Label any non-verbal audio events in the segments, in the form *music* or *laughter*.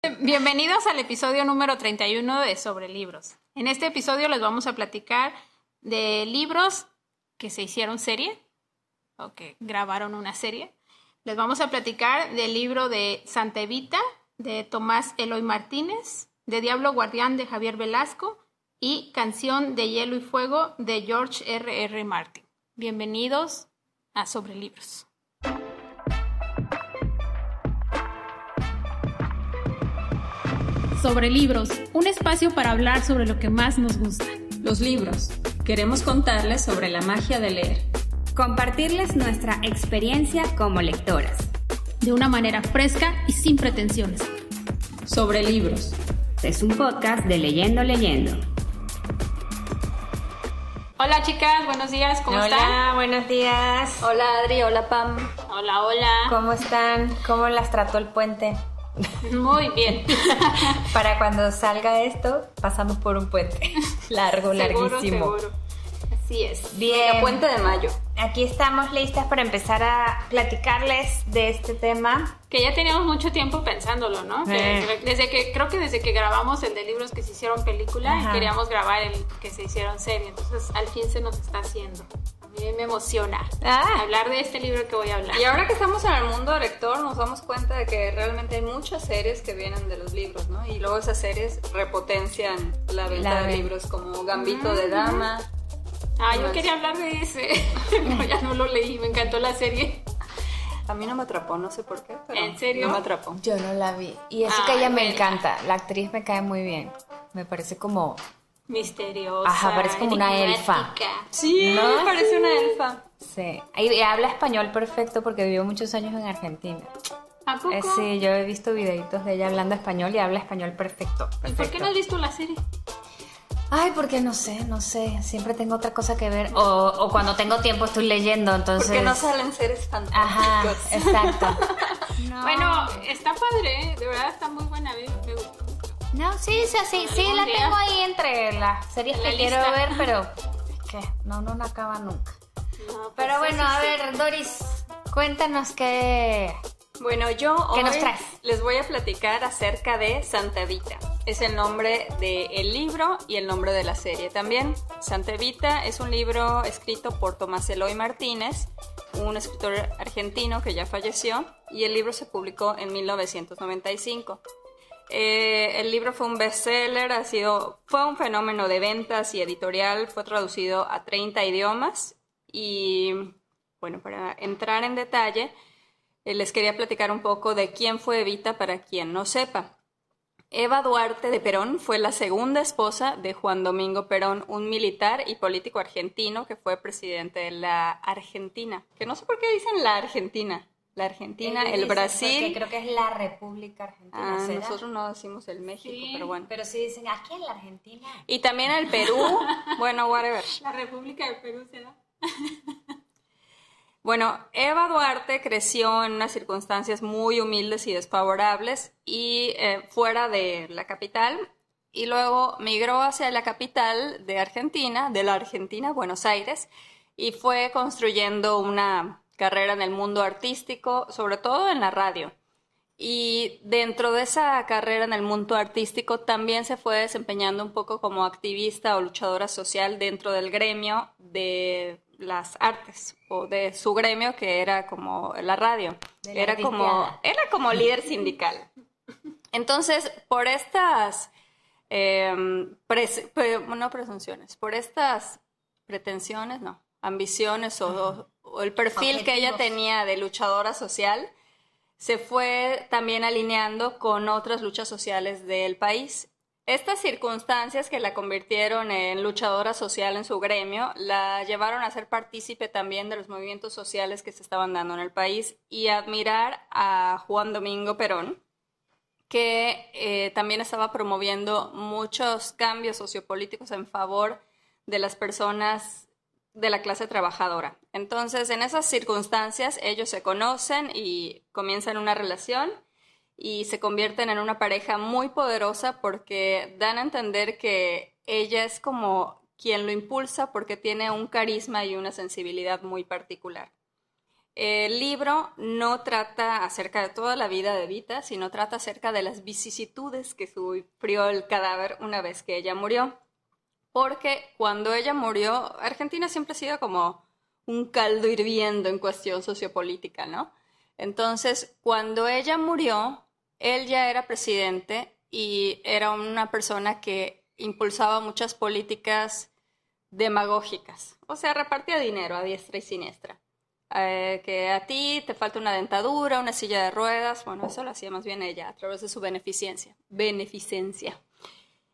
Bienvenidos al episodio número 31 de Sobre Libros. En este episodio les vamos a platicar de libros que se hicieron serie o que grabaron una serie. Les vamos a platicar del libro de Santa Evita de Tomás Eloy Martínez, de Diablo Guardián de Javier Velasco y Canción de Hielo y Fuego de George R. R. Martin. Bienvenidos a Sobre Libros. Sobre Libros, un espacio para hablar sobre lo que más nos gusta. Los libros. Queremos contarles sobre la magia de leer. Compartirles nuestra experiencia como lectoras. De una manera fresca y sin pretensiones. Sobre libros. Es un podcast de Leyendo Leyendo. Hola chicas, buenos días, ¿cómo hola, están? Hola, buenos días. Hola Adri, hola Pam. Hola, hola. ¿Cómo están? ¿Cómo las trató el puente? Muy bien. *laughs* Para cuando salga esto, pasamos por un puente *laughs* largo, seguro, larguísimo. Seguro. Así es. Bien. Puente de mayo. Aquí estamos listas para empezar a platicarles de este tema. Que ya teníamos mucho tiempo pensándolo, ¿no? Que Eh. desde que creo que desde que grabamos el de libros que se hicieron película, Ajá. queríamos grabar el que se hicieron serie. Entonces, al fin se nos está haciendo. A mí me emociona Ah. hablar de este libro que voy a hablar. Y ahora que estamos en el mundo lector, nos damos cuenta de que realmente hay muchas series que vienen de los libros, ¿no? Y luego esas series repotencian la venta La de ven- libros como Gambito de Dama. Ah, yo quería hablar de ese. *laughs* Pero ya no lo leí, me encantó la serie. A mí no me atrapó, no sé por qué, pero ¿En serio? no me atrapó. Yo no la vi. Y eso Ay, que ella me encanta. La actriz me cae muy bien. Me parece como... Misteriosa. Ajá, parece como una elfa. Sí, ¿No? parece una elfa. Sí. Y, habla español perfecto porque vivió muchos años en Argentina. ¿A poco? Eh, sí, yo he visto videitos de ella hablando español y habla español perfecto. ¿Y por qué no has visto la serie? Ay, porque no sé, no sé. Siempre tengo otra cosa que ver. O, o cuando tengo tiempo estoy leyendo, entonces. Porque no salen seres Ajá, fantásticos. exacto. *laughs* No. Bueno, está padre, ¿eh? de verdad está muy buena. Me. No, sí, sí, sí, sí, la día. tengo ahí entre las series En la que quiero lista. ver, pero es que no, no, no acaba nunca. No, pues Pero bueno, sí, a sí. ver, Doris, cuéntanos qué. Bueno, yo ¿Qué hoy nos traes? les voy a platicar acerca de Santa Evita. Es el nombre del libro y el nombre de la serie también. Santa Evita es un libro escrito por Tomás Eloy Martínez, un escritor argentino que ya falleció, y el libro se publicó en 1995. Eh, el libro fue un bestseller, ha sido, fue un fenómeno de ventas y editorial, fue traducido a 30 idiomas y bueno, para entrar en detalle, eh, les quería platicar un poco de quién fue Evita para quien no sepa. Eva Duarte de Perón fue la segunda esposa de Juan Domingo Perón, un militar y político argentino que fue presidente de la Argentina. Que no sé por qué dicen la Argentina. La Argentina, el Brasil. creo que es la República Argentina. Ah, ¿será? nosotros no decimos el México, Sí, pero bueno. Pero sí dicen aquí en la Argentina. Y también el Perú. *laughs* bueno, whatever. La República de Perú será. *laughs* Bueno, Eva Duarte creció en unas circunstancias muy humildes y desfavorables y eh, fuera de la capital y luego migró hacia la capital de Argentina, de la Argentina, Buenos Aires, y fue construyendo una carrera en el mundo artístico, sobre todo en la radio. Y dentro de esa carrera en el mundo artístico también se fue desempeñando un poco como activista o luchadora social dentro del gremio de las artes o de su gremio que era como la radio. La Era como, era como líder sindical. Entonces, por estas, eh, pres- pre- no presunciones, por estas pretensiones, no, ambiciones o, o el perfil que ella tenía de luchadora social, se fue también alineando con otras luchas sociales del país. Estas circunstancias que la convirtieron en luchadora social en su gremio la llevaron a ser partícipe también de los movimientos sociales que se estaban dando en el país y admirar a Juan Domingo Perón, que eh, también estaba promoviendo muchos cambios sociopolíticos en favor de las personas de la clase trabajadora. Entonces, en esas circunstancias, ellos se conocen y comienzan una relación y se convierten en una pareja muy poderosa porque dan a entender que ella es como quien lo impulsa porque tiene un carisma y una sensibilidad muy particular. el libro no trata acerca de toda la vida de Vita, sino trata acerca de las vicisitudes que sufrió el cadáver una vez que ella murió. Porque cuando ella murió, Argentina siempre ha sido como un caldo hirviendo en cuestión sociopolítica, ¿no? Entonces, cuando ella murió, él ya era presidente y era una persona que impulsaba muchas políticas demagógicas, o sea, repartía dinero a diestra y siniestra. Eh, que a ti te falta una dentadura, una silla de ruedas, bueno, eso lo hacía más bien ella a través de su beneficencia. Beneficencia.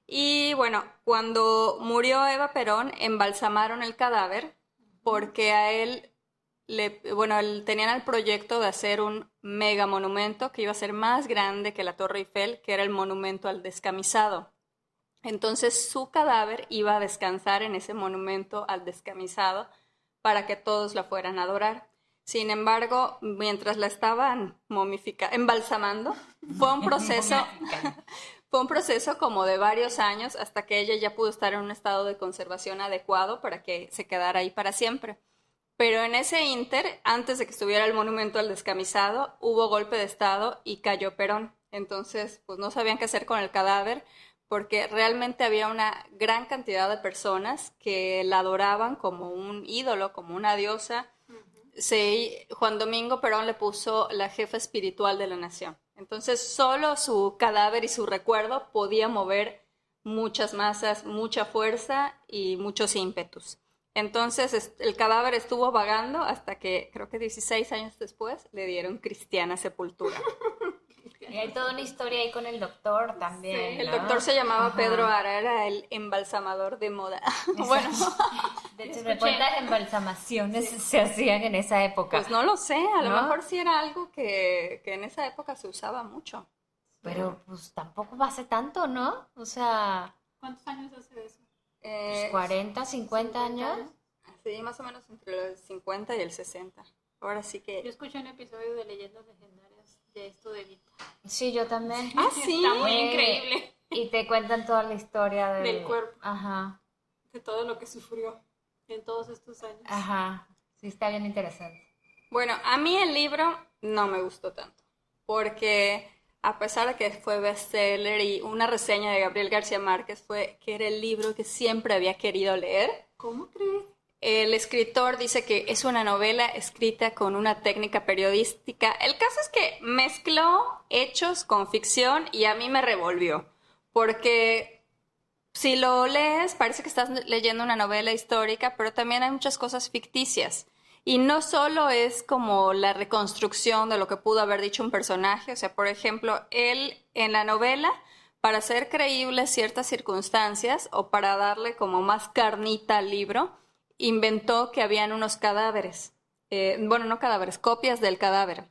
Y bueno, cuando murió Eva Perón, embalsamaron el cadáver porque a él le, bueno, tenían el proyecto de hacer un mega monumento que iba a ser más grande que la Torre Eiffel, que era el monumento al descamisado. Entonces su cadáver iba a descansar en ese monumento al descamisado para que todos la fueran a adorar. Sin embargo, mientras la estaban momificando, embalsamando, fue un *laughs* proceso, fue un proceso como de varios años hasta que ella ya pudo estar en un estado de conservación adecuado para que se quedara ahí para siempre. Pero en ese inter, antes de que estuviera el monumento al descamisado, hubo golpe de estado y cayó Perón. Entonces, pues no sabían qué hacer con el cadáver porque realmente había una gran cantidad de personas que la adoraban como un ídolo, como una diosa. Juan Domingo Perón le puso la jefa espiritual de la nación. Entonces, solo su cadáver y su recuerdo podía mover muchas masas, mucha fuerza y muchos ímpetus. Entonces el cadáver estuvo vagando hasta que creo que 16 años después le dieron cristiana sepultura. *laughs* Y hay toda una historia ahí con el doctor también. el doctor se llamaba Pedro Ara, era el embalsamador de moda. *laughs* bueno. De hecho, ¿cuántas embalsamaciones se hacían en esa época? Pues no lo sé, a lo mejor sí era algo que, que en esa época se usaba mucho. Pero pues tampoco hace tanto, ¿no? O sea... ¿Cuántos años hace eso? Eh, 40, 50 años. Sí, más o menos entre los 50 y el 60. Ahora sí que... Yo escuché un episodio de Leyendas Legendarias de esto de Vita. Sí, yo también. Ah, sí. Está muy increíble. Y te cuentan toda la historia del cuerpo. Ajá. De todo lo que sufrió en todos estos años. Ajá. Sí, está bien interesante. Bueno, a mí el libro no me gustó tanto. Porque a pesar de que fue bestseller y una reseña de Gabriel García Márquez fue que era el libro que siempre había querido leer. ¿Cómo crees? El escritor dice que es una novela escrita con una técnica periodística. El caso es que mezcló hechos con ficción y a mí me revolvió, porque si lo lees parece que estás leyendo una novela histórica, pero también hay muchas cosas ficticias. Y no solo es como la reconstrucción de lo que pudo haber dicho un personaje, o sea, por ejemplo, él en la novela, para hacer creíbles ciertas circunstancias o para darle como más carnita al libro, inventó que habían unos cadáveres, eh, bueno, no cadáveres, copias del cadáver.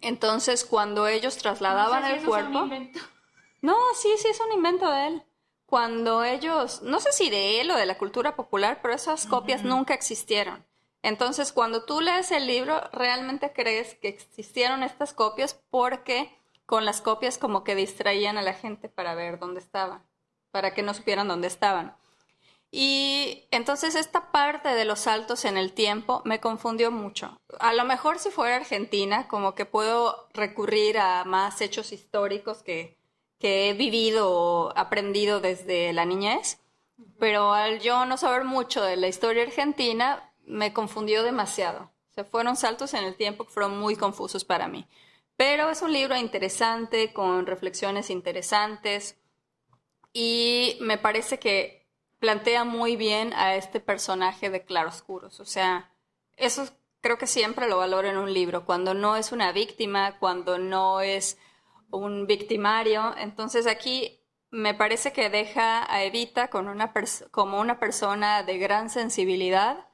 Entonces, cuando ellos trasladaban el cuerpo... no, sí, sí, es un invento de él. Cuando ellos, no sé si de él o de la cultura popular, pero esas copias nunca existieron. Entonces, cuando tú lees el libro, realmente crees que existieron estas copias porque con las copias como que distraían a la gente para ver dónde estaban, para que no supieran dónde estaban. Y entonces esta parte de los saltos en el tiempo me confundió mucho. A lo mejor si fuera Argentina, como que puedo recurrir a más hechos históricos que, que he vivido o aprendido desde la niñez, pero al yo no saber mucho de la historia argentina, me confundió demasiado. Se fueron saltos en el tiempo que fueron muy confusos para mí. Pero es un libro interesante, con reflexiones interesantes, y me parece que plantea muy bien a este personaje de claroscuros. O sea, eso creo que siempre lo valoro en un libro, cuando no es una víctima, cuando no es un victimario. Entonces aquí me parece que deja a Evita con una como una persona de gran sensibilidad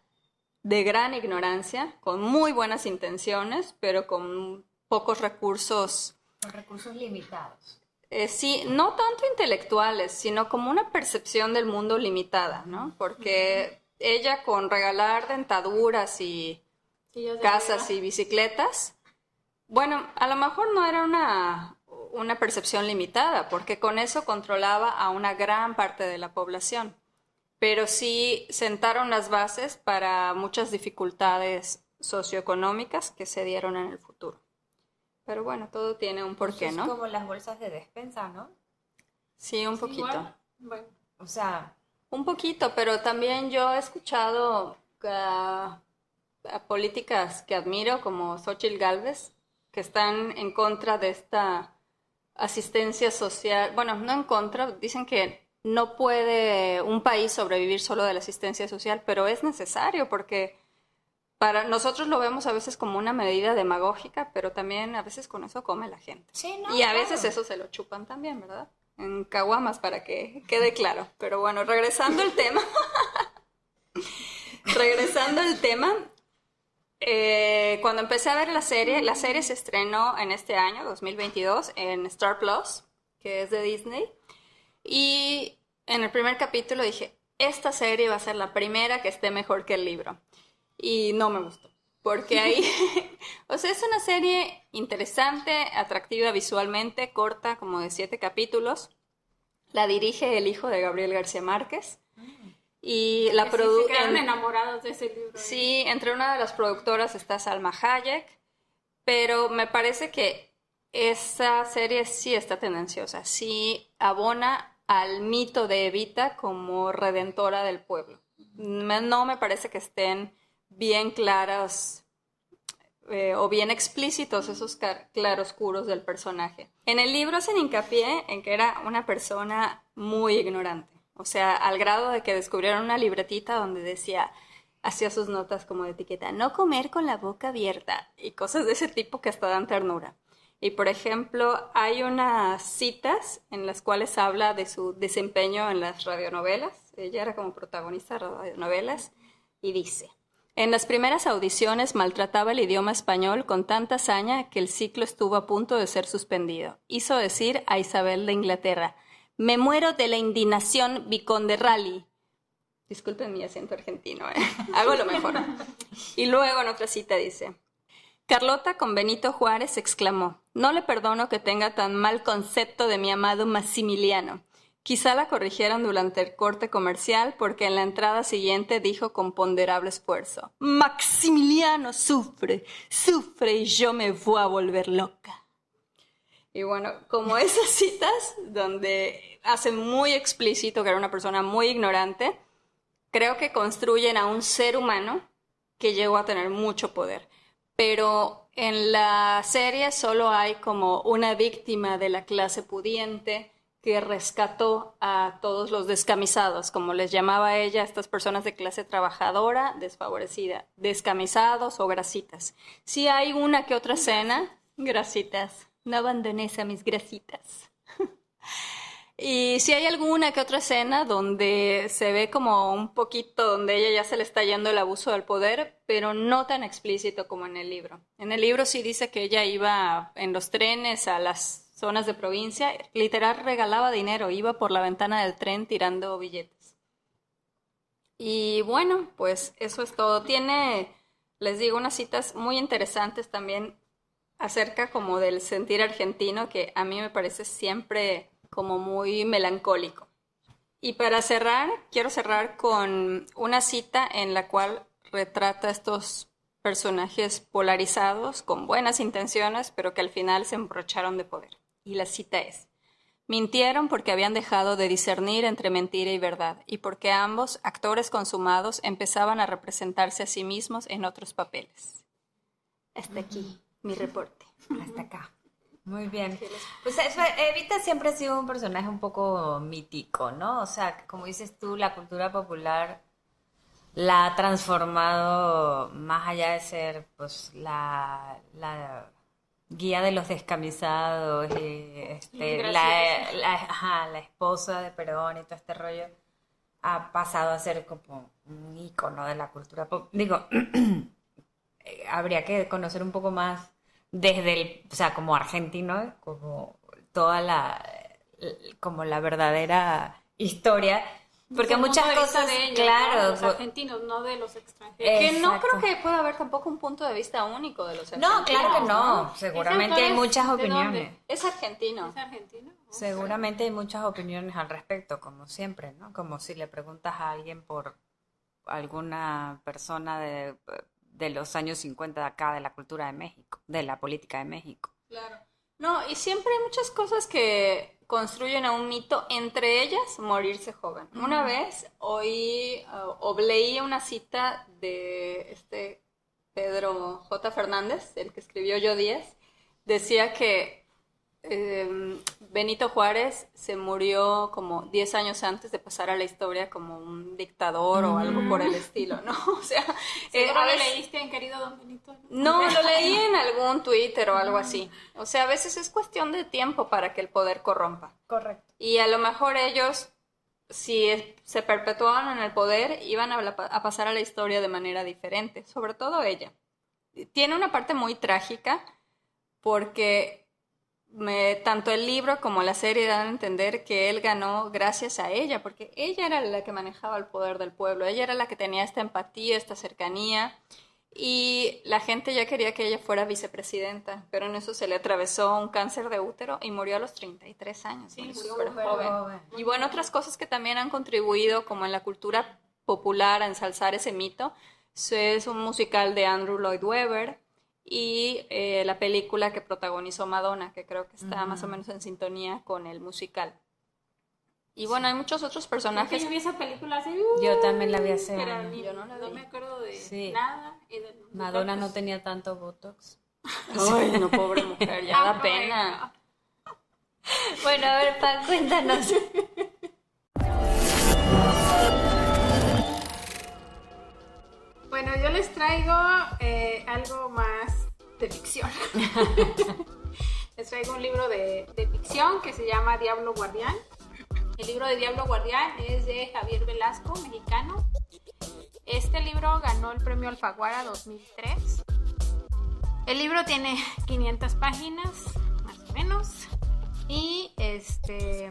de gran ignorancia, con muy buenas intenciones, pero con pocos recursos. Con recursos limitados. Eh, sí, no tanto intelectuales, sino como una percepción del mundo limitada, ¿no? Porque ella con regalar dentaduras y casas y bicicletas, bueno, a lo mejor no era una, una percepción limitada, porque con eso controlaba a una gran parte de la población pero sí sentaron las bases para muchas dificultades socioeconómicas que se dieron en el futuro. Pero bueno, todo tiene un porqué, Es ¿no? como las bolsas de despensa, ¿no? Sí, un poquito. Igual, bueno, O sea, Un poquito, pero también yo he escuchado a, a políticas que admiro, como Xochitl Gálvez, que están en contra de esta asistencia social. Bueno, no en contra, dicen que no puede un país sobrevivir solo de la asistencia social, pero es necesario porque para nosotros lo vemos a veces como una medida demagógica, pero también a veces con eso come la gente. sí, no. Y a claro. veces eso se lo chupan también, ¿verdad? En caguamas para que quede claro. Pero bueno, regresando al tema. *laughs* regresando al tema. eh, cuando empecé a ver la serie, la serie se estrenó en este año, 2022, en Star Plus, que es de Disney. Y en el primer capítulo dije, esta serie va a ser la primera que esté mejor que el libro. Y no me gustó. Porque ahí, *laughs* *laughs* o sea, es una serie interesante, atractiva visualmente, corta, como de siete capítulos. La dirige el hijo de Gabriel García Márquez. Y la sí se produce. quedaron enamorados de ese libro. Sí, entre una de las productoras está Salma Hayek, pero me parece que esa serie sí está tendenciosa, sí abona al mito de Evita como redentora del pueblo. No me parece que estén bien claros eh, o bien explícitos esos claroscuros del personaje. En el libro hacen hincapié en que era una persona muy ignorante, o sea, al grado de que descubrieron una libretita donde decía, hacía sus notas como de etiqueta, no comer con la boca abierta y cosas de ese tipo que hasta dan ternura. Y por ejemplo, hay unas citas en las cuales habla de su desempeño en las radionovelas. Ella era como protagonista de radionovelas y dice, en las primeras audiciones maltrataba el idioma español con tanta hazaña que el ciclo estuvo a punto de ser suspendido. Hizo decir a Isabel de Inglaterra, me muero de la indignación Viconde Rally. Disculpen mi acento argentino, ¿eh? *laughs* hago lo mejor. Y luego en otra cita dice, Carlota con Benito Juárez exclamó, no le perdono que tenga tan mal concepto de mi amado Maximiliano. Quizá la corrigieron durante el corte comercial porque en la entrada siguiente dijo con ponderable esfuerzo, Maximiliano sufre, sufre y yo me voy a volver loca. Y bueno, como *laughs* esas citas donde hacen muy explícito que era una persona muy ignorante, creo que construyen a un ser humano que llegó a tener mucho poder. Pero en la serie solo hay como una víctima de la clase pudiente que rescató a todos los descamisados, como les llamaba ella, estas personas de clase trabajadora, desfavorecida, descamisados o grasitas. Si hay una que otra escena, grasitas, no abandones a mis grasitas. *laughs* Y si hay alguna que otra escena donde se ve como un poquito donde ella ya se le está yendo el abuso del poder, pero no tan explícito como en el libro. En el libro sí dice que ella iba en los trenes a las zonas de provincia, literal regalaba dinero, iba por la ventana del tren tirando billetes. Y bueno, pues eso es todo. Tiene, les digo, unas citas muy interesantes también acerca como del sentir argentino que a mí me parece siempre como muy melancólico. Y para cerrar, quiero cerrar con una cita en la cual retrata estos personajes polarizados con buenas intenciones, pero que al final se embrocharon de poder. Y la cita es, mintieron porque habían dejado de discernir entre mentira y verdad, y porque ambos, actores consumados, empezaban a representarse a sí mismos en otros papeles. Hasta aquí mi reporte. Hasta acá. Muy bien. Pues eso, Evita siempre ha sido un personaje un poco mítico, ¿no? O sea, como dices tú, la cultura popular la ha transformado más allá de ser pues la, la guía de los descamisados y este, la, la- ajá, la esposa de Perón y todo este rollo ha pasado a ser como un ícono de la cultura pop. Digo, eh, *clears throat* habría que conocer un poco más desde el, o sea, como argentino, como toda la, como la verdadera historia, porque muchas cosas, de ellos, claro, ¿no? los pues- argentinos, no de los extranjeros. Que no Exacto. creo que pueda haber tampoco un punto de vista único de los no, claro que argentinos, no, seguramente hay es muchas opiniones. Es argentino. ¿Es argentino? Seguramente hay muchas opiniones al respecto, como siempre, ¿no? Como si le preguntas a alguien por alguna persona de, de los años 50 de acá, de la cultura de México, de la política de México. Claro. No, y siempre hay muchas cosas que construyen a un mito, entre ellas morirse joven. Una vez oí uh, o leí una cita de este Pedro J. Fernández, el que escribió Yo 10, decía que eh, Benito Juárez se murió como 10 años antes de pasar a la historia como un dictador o algo por el estilo, ¿no? *laughs* O sea, eh, ¿Seguro a lo leíste en Querido Don Benito? no, lo leí en algún Twitter o algo así. O sea, a veces es cuestión de tiempo para que el poder corrompa. Correcto. Y a lo mejor ellos, si es- se perpetuaban en el poder, iban a, la- a pasar a la historia de manera diferente, sobre todo ella. Tiene una parte muy trágica porque me- tanto el libro como la serie dan a entender que él ganó gracias a ella, porque ella era la que manejaba el poder del pueblo, ella era la que tenía esta empatía, esta cercanía, y la gente ya quería que ella fuera vicepresidenta, pero en eso se le atravesó un cáncer de útero y murió a los 33 años. murió súper joven. Y bueno, otras cosas que también han contribuido, como en la cultura popular, a ensalzar ese mito, es un musical de Andrew Lloyd Webber y eh, la película que protagonizó Madonna, que creo que está más o menos en sintonía con el musical. Y bueno, hay muchos otros personajes. yo vi esa película hace... Yo también la vi hace pero años. Yo no la vi. me acuerdo de Sí. nada. Madonna no tenía tanto Botox. *laughs* Ay, no, pobre mujer, ya da *laughs* pena. Bueno, a ver, Pan, cuéntanos. *laughs* Bueno, yo les traigo eh, algo más de ficción. *laughs* les traigo un libro de, de ficción que se llama Diablo Guardián. El libro de Diablo Guardián es de Javier Velasco, mexicano. Este libro ganó el premio Alfaguara 2003. El libro tiene 500 páginas, más o menos. Y este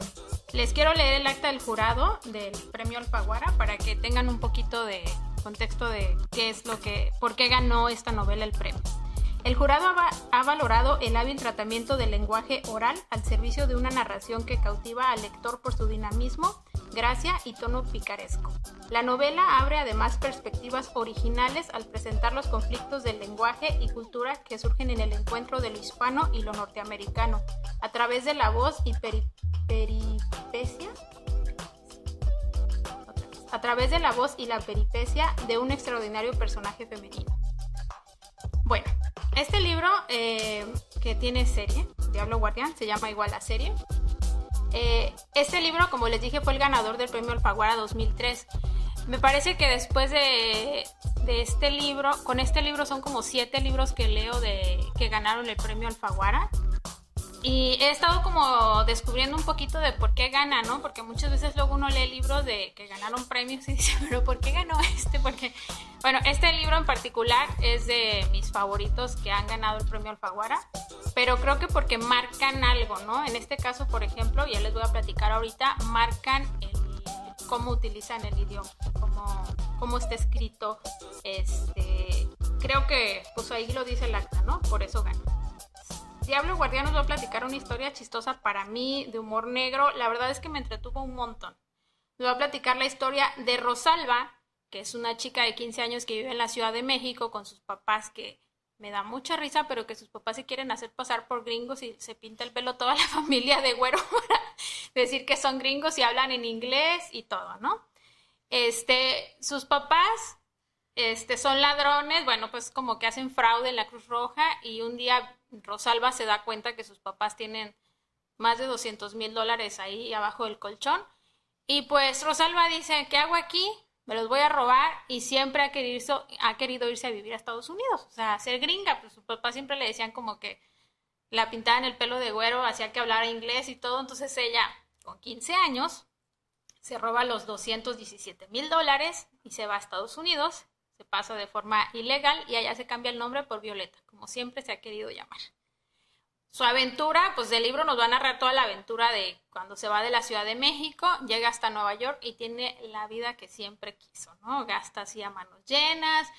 les quiero leer el acta del jurado del premio Alfaguara para que tengan un poquito de contexto de qué es lo que, por qué ganó esta novela el premio. El jurado ha, va- ha valorado el hábil tratamiento del lenguaje oral al servicio de una narración que cautiva al lector por su dinamismo, gracia y tono picaresco. La novela abre además perspectivas originales al presentar los conflictos del lenguaje y cultura que surgen en el encuentro de lo hispano y lo norteamericano, a través de la voz y peri- peripecia. A través de la voz y la peripecia de un extraordinario personaje femenino. Bueno, este libro eh, que tiene serie, Diablo Guardián, se llama igual la serie. Eh, este libro, como les dije, fue el ganador del premio Alfaguara 2003. Me parece que después de, de este libro, con este libro son como siete libros que leo de que ganaron el premio Alfaguara. Y he estado como descubriendo un poquito de por qué gana, ¿no? Porque muchas veces luego uno lee libros de que ganaron premios y *laughs* dice, pero ¿por qué ganó este? Porque, bueno, este libro en particular es de mis favoritos que han ganado el premio Alfaguara, pero creo que porque marcan algo, ¿no? En este caso, por ejemplo, ya les voy a platicar ahorita, marcan cómo utilizan el idioma, cómo, cómo está escrito. Este, creo que, pues ahí lo dice el acta, ¿no? Por eso gana. Diablo Guardián nos va a platicar una historia chistosa para mí, de humor negro. La verdad es que me entretuvo un montón. Nos va a platicar la historia de Rosalba, que es una chica de 15 años que vive en la Ciudad de México con sus papás, que me da mucha risa, pero que sus papás se quieren hacer pasar por gringos y se pinta el pelo toda la *laughs* familia de güero para decir que son gringos y hablan en inglés y todo, ¿no? Este, sus papás este, son ladrones, bueno, pues como que hacen fraude en la Cruz Roja y un día Rosalba se da cuenta que sus papás tienen más de 200 mil dólares ahí abajo del colchón. Y pues Rosalba dice, ¿qué hago aquí? Me los voy a robar y siempre ha querido, irse- ha querido irse a vivir a Estados Unidos, o sea, ser gringa, pues sus papás siempre le decían como que la pintaban el pelo de güero, hacía que hablara inglés y todo, entonces ella con 15 años se roba los 217 mil dólares y se va a Estados Unidos, se pasa de forma ilegal y allá se cambia el nombre por Violeta, como siempre se ha querido llamar. Su aventura, pues del libro nos va a narrar toda la aventura de cuando se va de la Ciudad de México, llega hasta Nueva York y tiene la vida que siempre quiso, ¿no? Gasta así a manos llenas,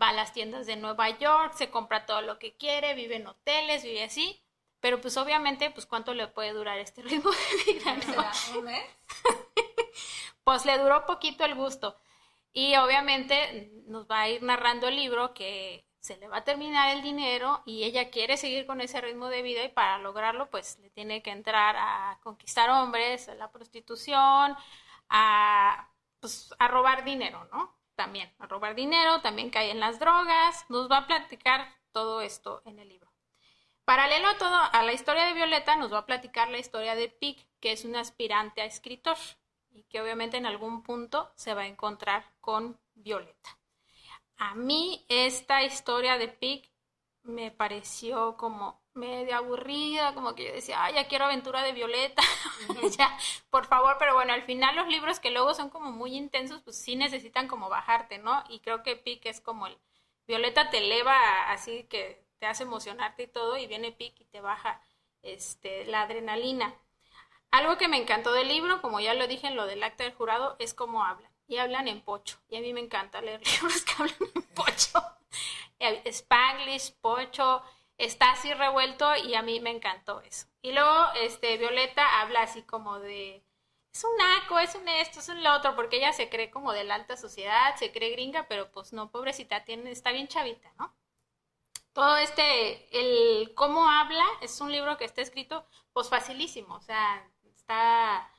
va a las tiendas de Nueva York, se compra todo lo que quiere, vive en hoteles, vive así, pero pues obviamente, pues cuánto le puede durar este *laughs* ritmo de vida, ¿no? *laughs* Pues le duró poquito el gusto. Y obviamente nos va a ir narrando el libro que se le va a terminar el dinero y ella quiere seguir con ese ritmo de vida y para lograrlo pues le tiene que entrar a conquistar hombres, a la prostitución, a, pues, a robar dinero, ¿no? También, a robar dinero, también cae en las drogas, nos va a platicar todo esto en el libro. Paralelo a todo, a la historia de Violeta, nos va a platicar la historia de Pic, que es un aspirante a escritor y que obviamente en algún punto se va a encontrar con Violeta. A mí esta historia de Pic me pareció como medio aburrida, como que yo decía, ay, ya quiero aventura de Violeta, *laughs* ya, por favor, pero bueno, al final los libros que luego son como muy intensos, pues sí necesitan como bajarte, ¿no? Y creo que Pic es como el, Violeta te eleva así que te hace emocionarte y todo, y viene Pic y te baja este, la adrenalina. Algo que me encantó del libro, como ya lo dije en lo del acta del jurado, es cómo hablan. Y hablan en pocho. Y a mí me encanta leer *laughs* libros que hablan en pocho. *laughs* Spanglish, pocho, está así revuelto y a mí me encantó eso. Y luego, este, Violeta habla así como de, es un naco, es un esto, es un lo otro, porque ella se cree como de la alta sociedad, se cree gringa, pero pues no, pobrecita, tiene, está bien chavita, ¿no? todo este, el cómo habla, es un libro que está escrito, pues facilísimo, o sea, está,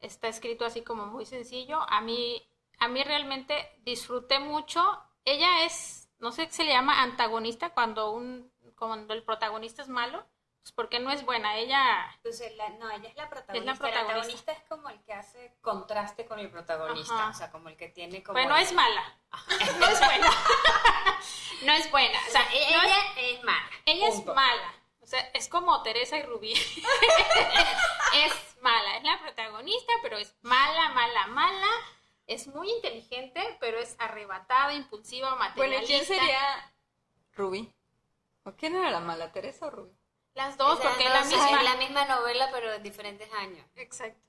está escrito así como muy sencillo. A mí, a mí realmente disfruté mucho. Ella es, no sé qué se le llama antagonista cuando un, cuando el protagonista es malo, pues porque no es buena. Ella, Entonces, la- no, ella es la protagonista. Es la El protagonista. antagonista es como el que hace contraste con el protagonista. Ajá. O sea, como el que tiene como. bueno, es mala, *laughs* no es buena, *laughs* no es buena. O sea, ella no es- es mala. Ella es mala. O sea, es como Teresa y Rubí. *laughs* es mala. Es la protagonista, pero es mala, mala, mala. Es muy inteligente, pero es arrebatada, impulsiva, Bueno, materialista. ¿y quién sería Ruby? ¿O quién era la mala, Teresa o Ruby? Las dos, Esas porque es la misma. es la misma novela, pero en diferentes años. Exacto.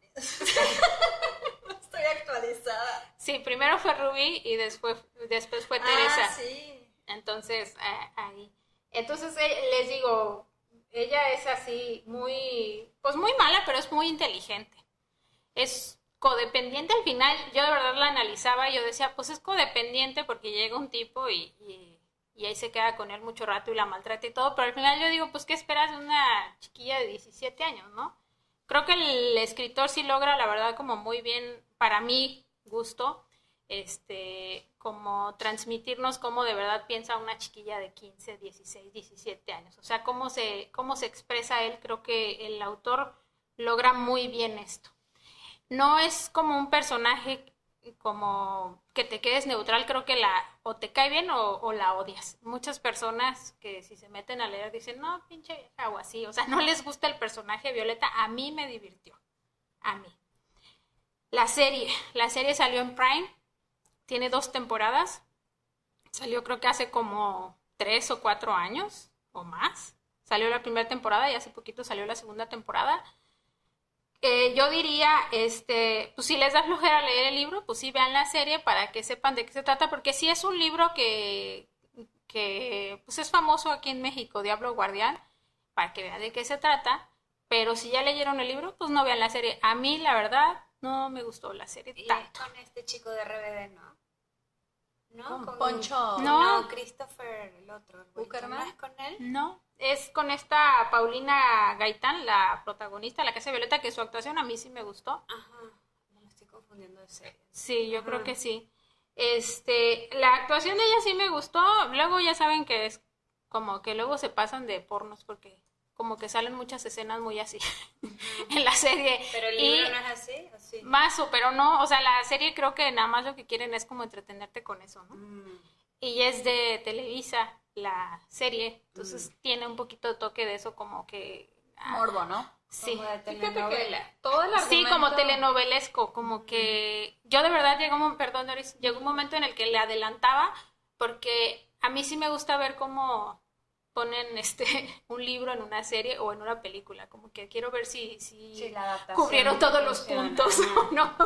*laughs* Estoy actualizada. Sí, primero fue Rubí y después, después fue Teresa. Ah, sí. Entonces, ahí. Entonces, eh, les digo, ella es así muy, pues muy mala, pero es muy inteligente. Es codependiente al final. Yo de verdad la analizaba y yo decía, pues es codependiente porque llega un tipo y, y, ahí se queda con él mucho rato y la maltrata y todo, pero al final yo digo, pues ¿qué esperas de una chiquilla de 17 años, no? Creo que el escritor sí logra, la verdad, como muy bien, para mi gusto, este, como transmitirnos cómo de verdad piensa una chiquilla de 15, 16, 17 años. O sea, cómo se, cómo se expresa él, creo que el autor logra muy bien esto. No es como un personaje como que te quedes neutral, creo que la o te cae bien o, la odias. Muchas personas que si se meten a leer dicen, no, pinche vieja", o así, o sea, *laughs* no les gusta el personaje Violeta, a mí me divirtió, a mí. La serie, la serie salió en Prime, tiene dos temporadas, salió creo que hace como tres o cuatro años o más. Salió la primera temporada y hace poquito salió la segunda temporada. Eh, yo diría, este, pues si les da flojera leer el libro, pues sí vean la serie para que sepan de qué se trata, porque sí es un libro que, que pues es famoso aquí en México, Diablo Guardián, para que vean de qué se trata, pero si ya leyeron el libro, pues no vean la serie. A mí, la verdad, no me gustó la serie Y es con este chico de RBD, ¿no? ¿No? ¿Con Poncho? No. No, Christopher, el otro. ¿No es con él? No, es con esta Paulina Gaitán, la protagonista, la que hace Violeta, que su actuación a mí sí me gustó. Ajá. Me lo estoy confundiendo de serie. Sí, yo creo que sí. Este, la actuación de ella sí me gustó. Luego ya saben que es como que luego se pasan de pornos porque como que salen muchas escenas muy así *laughs* en la serie. Pero el Y- libro no es así, ¿o sí? Más, o- pero no, o sea, la serie creo que nada más lo que quieren es como entretenerte con eso, ¿no? Mm. Y es de Televisa, la serie, entonces tiene un poquito de toque de eso como que... ah, Morbo, ¿no? sí. Como de Fíjate telenovela. que todo el Sí, argumento- como telenovelesco, como que yo de verdad llegó un, perdón, Doris, llegó un momento en el que le adelantaba porque a mí sí me gusta ver cómo ponen este *laughs* un libro en una serie o en una película, como que quiero ver si, si Sí, la adaptación cubrieron todos los puntos *laughs* o no.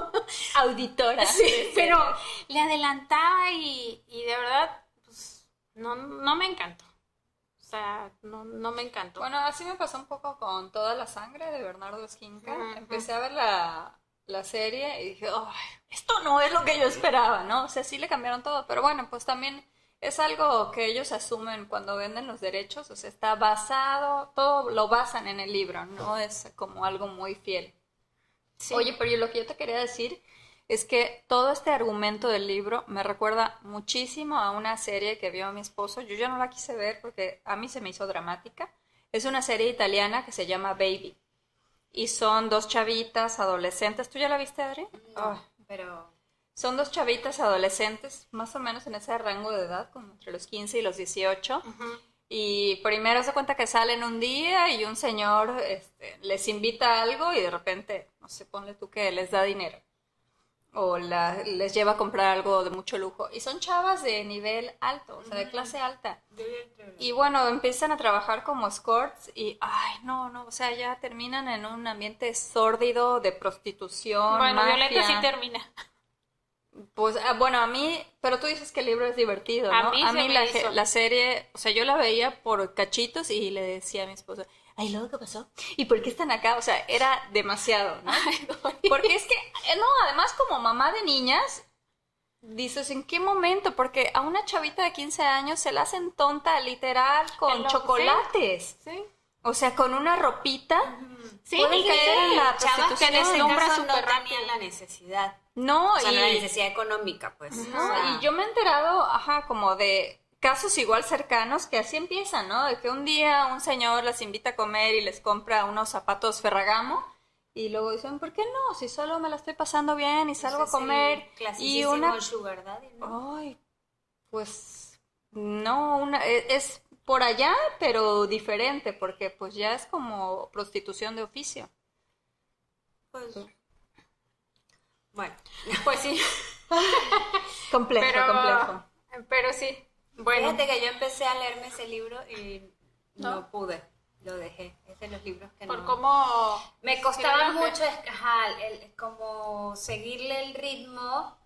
Auditora. Sí, pero le adelantaba y, y de verdad, pues, no, no me encantó. O sea, no, no me encantó. Bueno, así me pasó un poco con Toda la sangre de Bernardo Esquinca. Empecé a ver la, la serie y dije, "Ay, esto no es lo que yo esperaba, ¿no? O sea, sí le cambiaron todo, pero bueno, pues también es algo que ellos asumen cuando venden los derechos, o sea, está basado, todo lo basan en el libro, no es como algo muy fiel. Oye, pero yo- lo que yo te quería decir es que todo este argumento del libro me recuerda muchísimo a una serie que vio mi esposo. Yo ya no la quise ver porque a mí se me hizo dramática. Es una serie italiana que se llama Baby. Y son dos chavitas adolescentes. ¿Tú ya la viste, Adri? Ah. Pero Son dos chavitas adolescentes, más o menos en ese rango de edad, como entre los 15 y los 18. Y primero se cuenta que salen un día y un señor este, les invita a algo y de repente, no sé, ponle tú que les da dinero. O la- les lleva a comprar algo de mucho lujo. Y son chavas de nivel alto, o sea, de clase alta. Y bueno, empiezan a trabajar como escorts y, ay, no, no, o sea, ya terminan en un ambiente sórdido de prostitución. Bueno, Violeta mafia. sí termina. Pues ah, bueno, a mí, pero tú dices que el libro es divertido, A ¿no? mí se me la, hizo. la serie, o sea, yo la veía por cachitos y le decía a mi esposo, ay, luego qué pasó? ¿Y por qué están acá? O sea, era demasiado, ¿no? *laughs* Porque es que, eh, no, además como mamá de niñas, dices, ¿en qué momento? Porque a una chavita de 15 años se la hacen tonta, literal, con chocolates. Sí. O sea, con una ropita. Sí, Pueden sí, caer en la chavas que en prostitución. ese deslumbra caso no tenían la necesidad. No, O sea, y... la necesidad económica, pues. No, O sea, y yo me he enterado, ajá, como de casos igual cercanos que así empiezan, ¿no? De que un día un señor las invita a comer y les compra unos zapatos Ferragamo y luego dicen, ¿por qué no? Si solo me la estoy pasando bien y salgo a comer y una... sugar daddy, ¿no? Ay, pues no, una, e- es por allá, pero diferente, porque pues ya es como prostitución de oficio. Pues, bueno, *laughs* Pues sí. *laughs* Complejo, pero, complejo. pero sí. Bueno, fíjate que yo empecé a leerme ese libro y no, ¿No? pude, lo dejé. Es de los libros que por no... cómo Me costaba mucho, es- ajá, el- como seguirle el ritmo.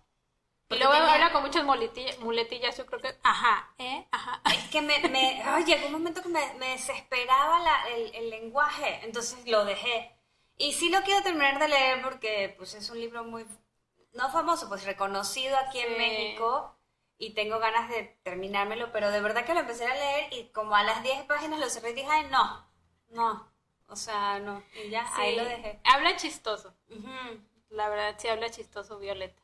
Y luego tenía- habla con muchas muletillas, muletillas, yo creo que, ajá, ¿eh? Ajá. Es que me, me ay, llegó un momento que me, me desesperaba la- el, el lenguaje, entonces lo dejé. Y sí lo quiero terminar de leer porque pues es un libro muy, no famoso, pues reconocido aquí en Sí. México y tengo ganas de terminármelo, pero de verdad que lo empecé a leer y como a las 10 páginas lo cerré y dije, ay, no, no, o sea, no, y ya, ahí Sí. lo dejé. Habla chistoso. Ujú. La verdad, sí habla chistoso Violeta.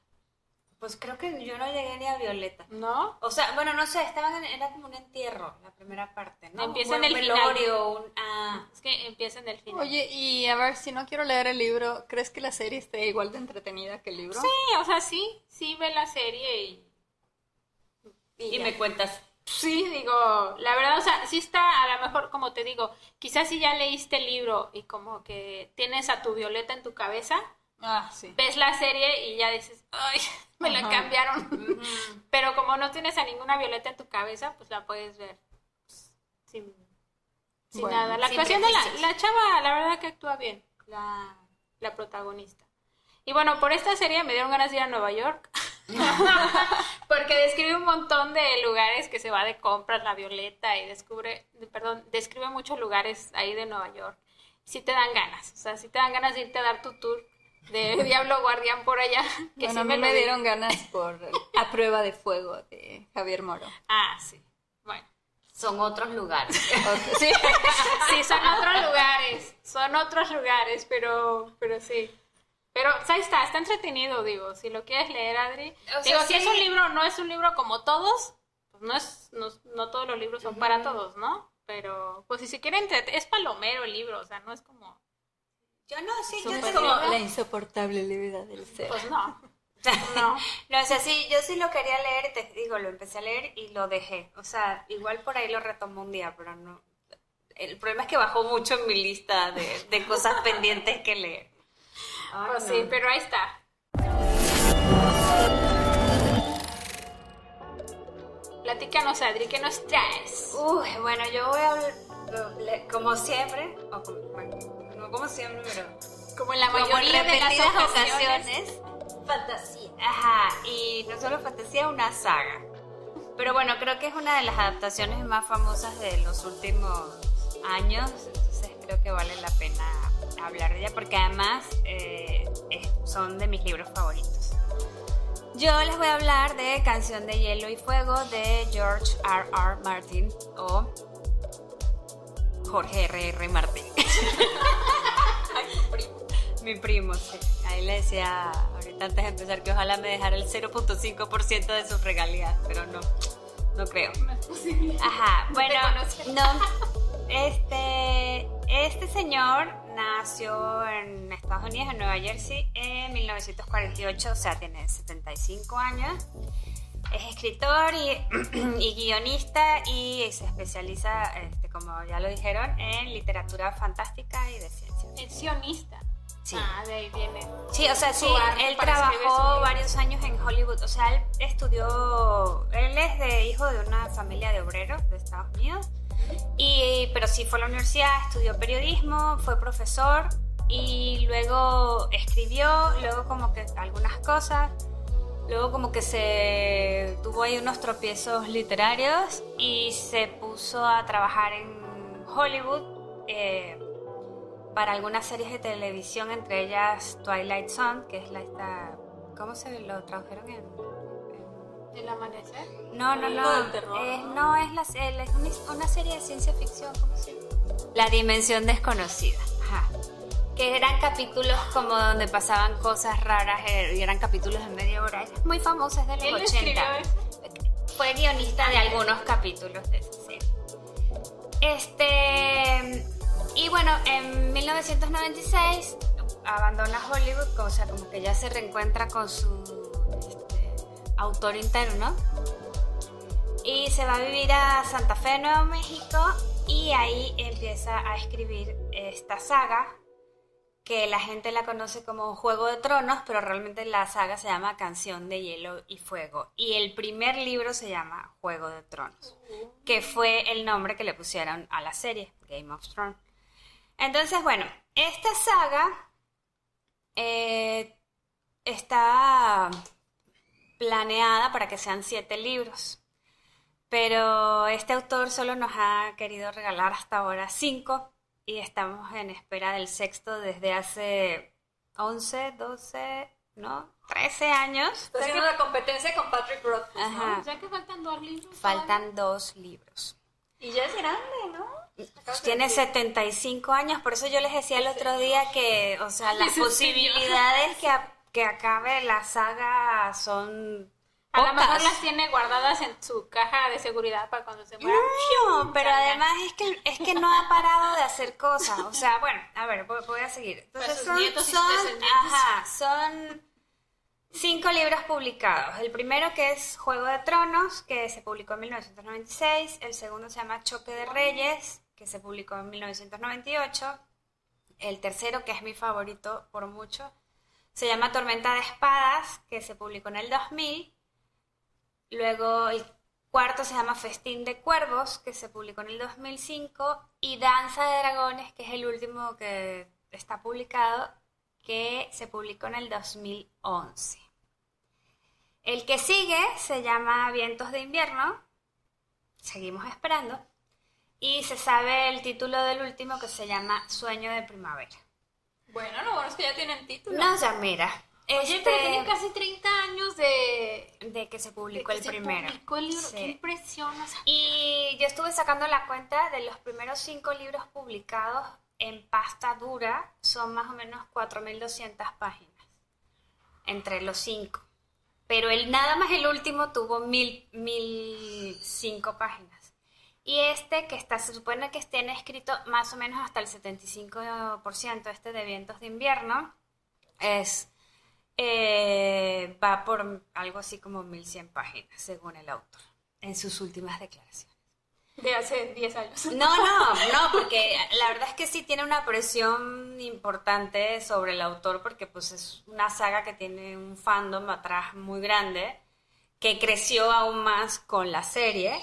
Pues creo que yo no llegué ni a Violeta. ¿No? O sea, bueno, no sé, estaban en, era como un entierro, la primera parte, ¿no? Empieza Un en el final. velorio, un, ah, Es que empieza en el final. Oye, y a ver, si no quiero leer el libro, ¿crees que la serie esté igual de entretenida que el libro? Sí, o sea, sí, sí ve la serie y... y me cuentas. Sí, digo, la verdad, o sea, sí está, a lo mejor, como te digo, quizás si ya leíste el libro y como que tienes a tu Violeta en tu cabeza, Ah, sí. ves la serie y ya dices, ay, me la Ajá. cambiaron. *laughs* Pero como no tienes a ninguna Violeta en tu cabeza, pues la puedes ver sin, sin Bueno, nada. La sin actuación de la, chava, la verdad que actúa bien, la, la protagonista. Y bueno, por esta serie me dieron ganas de ir a Nueva York. *laughs* *laughs* Porque describe un montón de lugares que se va de compras la Violeta y descubre, perdón, describe muchos lugares ahí de Nueva York. Sí te dan ganas, o sea, sí te dan ganas de irte a dar tu tour de Diablo Guardián por allá. Que Bueno, sí a mí lo me di. dieron ganas por *laughs* A Prueba de Fuego de Javier Moro. Ah, sí. Bueno. Son otros lugares. *laughs* Sí. Sí, son otros lugares, son otros lugares, pero, pero sí. Pero pues, ahí está, está entretenido, digo, si lo quieres leer, Adri. O sea, digo, si sí. es un libro, no es un libro como todos, pues no es, no, no todos los libros son para todos, ¿no? Pero, pues si se quieren, es palomero el libro, o sea, no es como, Yo no, sí, yo Súper tengo... la insoportable levedad del ser. pues no, *laughs* no. No, o sea, sí, yo sí lo quería leer, te digo, lo empecé a leer y lo dejé. O sea, igual por ahí lo retomo un día, pero no. El problema es que bajó mucho en mi lista de, de cosas pendientes que leer. Pues no. sí, pero ahí está. Platícanos, Adri, ¿qué nos traes? Uy, bueno, yo voy a como siempre, o como, bueno, no como siempre, pero Como en la como en mayoría de las ocasiones. fantasía. Ajá, y no solo fantasía, una saga. Pero bueno, creo que es una de las adaptaciones más famosas de los últimos años, entonces creo que vale la pena hablar de ella, porque además eh, son de mis libros favoritos. Yo les voy a hablar de Canción de Hielo y Fuego de George R. R. Martin o Jorge R. R. Martin. *laughs* Mi primo, sí. Ahí le decía ahorita antes de empezar que ojalá me dejara el 0.5% de sus regalías, pero no, no creo. Ajá, bueno, no, este, este señor nació en Estados Unidos, en Nueva Jersey, en 1948, o sea, tiene 75 años. Es escritor y, *clears throat* y guionista y se especializa, este, como ya lo dijeron, en literatura fantástica y de ciencia. Es sionista. Sí. Ah, de ahí viene. Sí, o sea, sí, él trabajó varios años en Hollywood. O sea, él estudió, él es de hijo de una familia de obreros de Estados Unidos. Y, pero sí fue a la universidad, estudió periodismo, fue profesor y luego escribió, luego como que algunas cosas. Luego como que se tuvo ahí unos tropiezos literarios y se puso a trabajar en Hollywood eh, para algunas series de televisión, entre ellas Twilight Zone, que es la esta... ¿Cómo se lo tradujeron en...? en- El amanecer. No, no, no. eh, ¿no? es, la, es una, una serie de ciencia ficción, ¿cómo se llama? La Dimensión Desconocida. Ajá. Que eran capítulos como donde pasaban cosas raras eh, y eran capítulos de media hora. Es muy famosa, es de los Él 80. escribió eso. Fue guionista de algunos capítulos de esa serie. Este. Y bueno, en 1996 abandona Hollywood, o sea, como que ya se reencuentra con su este, autor interno. Y se va a vivir a Santa Fe, Nuevo México, y ahí empieza a escribir esta saga que la gente la conoce como Juego de Tronos, pero realmente la saga se llama Canción de Hielo y Fuego. Y el primer libro se llama Juego de Tronos, que fue el nombre que le pusieron a la serie, Game of Thrones. Entonces, bueno, esta saga eh, está planeada para que sean siete libros. Pero este autor solo nos ha querido regalar hasta ahora cinco y estamos en espera del sexto desde hace 11, 12, ¿no? 13 años. Está haciendo la competencia con Patrick Rothfuss, ¿no? Ajá. O sea que faltan dos libros. Faltan dos libros. Y ya es grande, ¿no? Pues tiene 75 años, por eso yo les decía el otro día que, o sea, *laughs* las posibilidades que, a- que acabe la saga son A lo mejor las tiene guardadas en su caja de seguridad para cuando se muera. No, pero además es que, es que no ha parado de hacer cosas. O sea, bueno, a ver, voy, voy a seguir. Entonces son, son- ajá, son cinco libros publicados. El primero que es Juego de Tronos, que se publicó en 1996. El segundo se llama Choque de Reyes, que se publicó en 1998. El tercero, que es mi favorito por mucho, se llama Tormenta de Espadas, que se publicó en el 2000. Luego el cuarto se llama Festín de Cuervos, que se publicó en el 2005. Y Danza de Dragones, que es el último que está publicado, que se publicó en el 2011. El que sigue se llama Vientos de Invierno. Seguimos esperando. Y se sabe el título del último que se llama Sueño de Primavera. Bueno, lo bueno es que ya tienen título. No, ya mira. Oye, este, pero tienen casi 30 años de... de que se de publicó que el se primero. publicó el libro. Sí. Qué impresión. o sea, Y yo estuve sacando la cuenta de los primeros cinco libros publicados en pasta dura, son más o menos 4.200 páginas, entre los cinco. Pero el, nada más el último tuvo mil, mil cinco páginas. Y este, que está, se supone que tiene escrito más o menos hasta el 75%, este de Vientos de Invierno, es, eh, va por algo así como 1100 páginas, según el autor, en sus últimas declaraciones. de hace 10 años. No, no, no, porque la verdad es que sí tiene una presión importante sobre el autor, porque pues es una saga que tiene un fandom atrás muy grande, que creció aún más con la serie.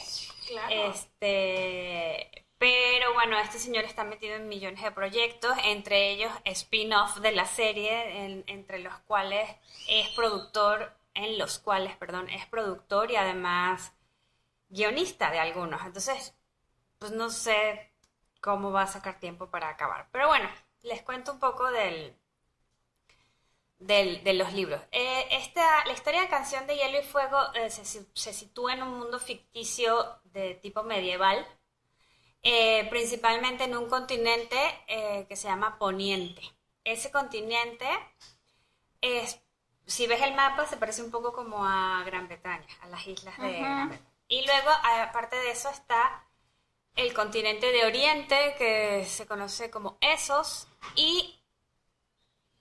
Claro. Este, pero bueno, este señor está metido en millones de proyectos, entre ellos spin-off de la serie, en- entre los cuales es productor, en los cuales, perdón, es productor y además guionista de algunos. Entonces, pues no sé cómo va a sacar tiempo para acabar. Pero bueno, les cuento un poco del del- de los libros. Eh, esta, la historia de Canción de Hielo y Fuego eh, se sitúa en un mundo ficticio de tipo medieval, eh, principalmente en un continente eh, que se llama Poniente. Ese continente es, si ves el mapa, se parece un poco como a Gran Bretaña, a las islas de Gran Bretaña. Y luego, aparte de eso, está el continente de Oriente, que se conoce como Esos, y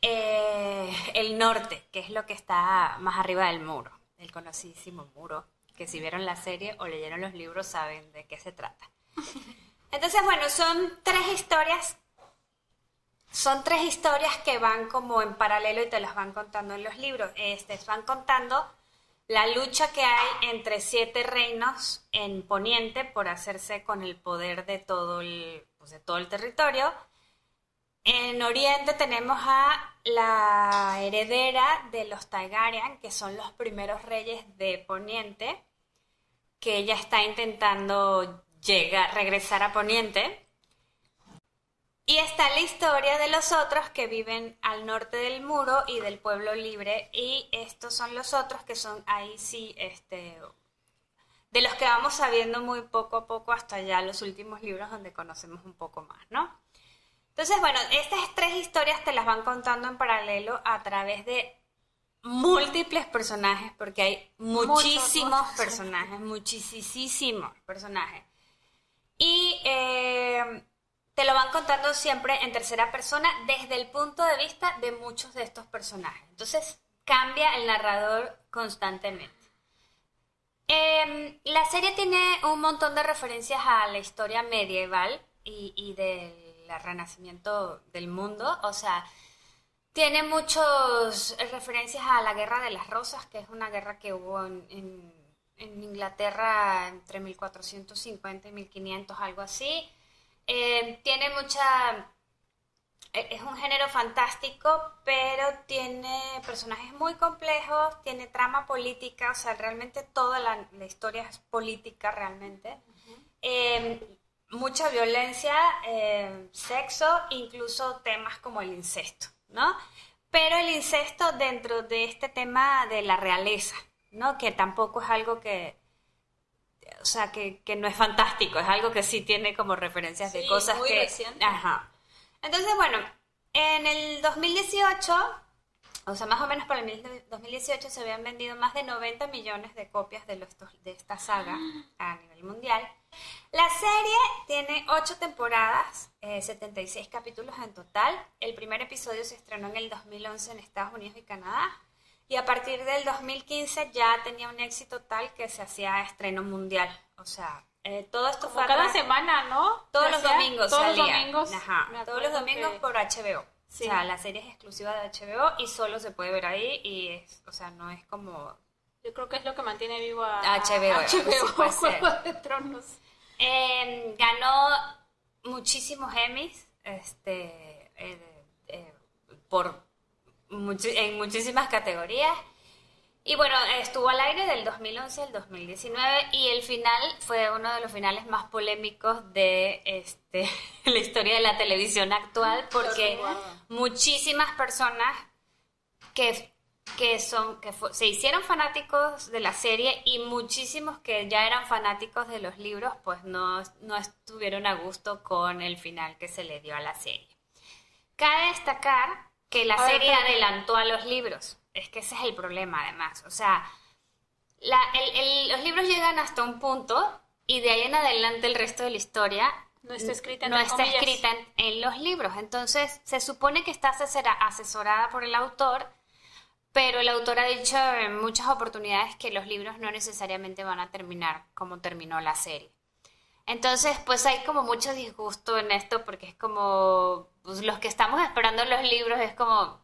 eh, el norte, que es lo que está más arriba del muro, el conocidísimo muro, que si vieron la serie o leyeron los libros saben de qué se trata. *laughs* Entonces, bueno, son tres historias, son tres historias que van como en paralelo y te las van contando en los libros. Este, van contando la lucha que hay entre siete reinos en Poniente por hacerse con el poder de todo el, pues, de todo el territorio. En Oriente tenemos a la heredera de los Targaryen, que son los primeros reyes de Poniente, que ella está intentando llegar, regresar a Poniente. Y está la historia de los otros que viven al norte del muro y del pueblo libre. Y estos son los otros que son ahí sí, este, de los que vamos sabiendo muy poco a poco hasta ya los últimos libros donde conocemos un poco más, ¿no? Entonces, bueno, estas tres historias te las van contando en paralelo a través de múltiples personajes, porque hay muchísimos muchos, personajes, muchísimos personajes. Y eh, te lo van contando siempre en tercera persona desde el punto de vista de muchos de estos personajes. Entonces, cambia el narrador constantemente. Eh, la serie tiene un montón de referencias a la historia medieval y, y del renacimiento del mundo. O sea, tiene muchas referencias a la Guerra de las Rosas, que es una guerra que hubo en, en- en Inglaterra entre 1450 y 1500, algo así. Eh, tiene mucha... e- Es un género fantástico, pero tiene personajes muy complejos, tiene trama política, o sea, realmente toda la, la historia es política realmente. Eh, mucha violencia, eh, sexo, incluso temas como el incesto, ¿no? Pero el incesto dentro de este tema de la realeza, ¿no? Que tampoco es algo que, o sea, que, que no es fantástico, es algo que sí tiene como referencias de cosas muy que... reciente. Ajá. Entonces, bueno, en el 2018, o sea, más o menos para el mil- 2018 se habían vendido más de 90 millones de copias de, los, de esta saga a nivel mundial. La serie tiene 8 temporadas, eh, 76 capítulos en total. El primer episodio se estrenó en el 2011 en Estados Unidos y Canadá. Y a partir del 2015 ya tenía un éxito tal que se hacía estreno mundial. O sea, eh, todo esto Como fue cada semana, ¿no? todos Se los hacía domingos Todos los salía. domingos. Ajá, todos los domingos que- por HBO. Sí. O sea, la serie es exclusiva de HBO y solo se puede ver ahí y es, o sea, no es como Yo creo que es lo que mantiene vivo a HBO, sí HBO. Juego de Tronos. Eh, ganó muchísimos Emmys este, eh, eh, por muchi- en muchísimas categorías. Y bueno, estuvo al aire del 2011 al 2019 y el final fue uno de los finales más polémicos de este, *laughs* la historia de la televisión actual porque muchísimas personas que, que son que se hicieron fanáticos de la serie y muchísimos que ya eran fanáticos de los libros pues no, no estuvieron a gusto con el final que se le dio a la serie. Cabe destacar que la ver, serie pero- adelantó a los libros. Es que ese es el problema además. O sea, la- el- el- los libros llegan hasta un punto y de ahí en adelante el resto de la historia No está escrita, no está escrita en, en los libros. Entonces, se supone que está asesora- asesorada por el autor, pero el autor ha dicho en muchas oportunidades que los libros no necesariamente van a terminar como terminó la serie. Entonces, pues hay como mucho disgusto en esto porque es como, pues los que estamos esperando los libros es como,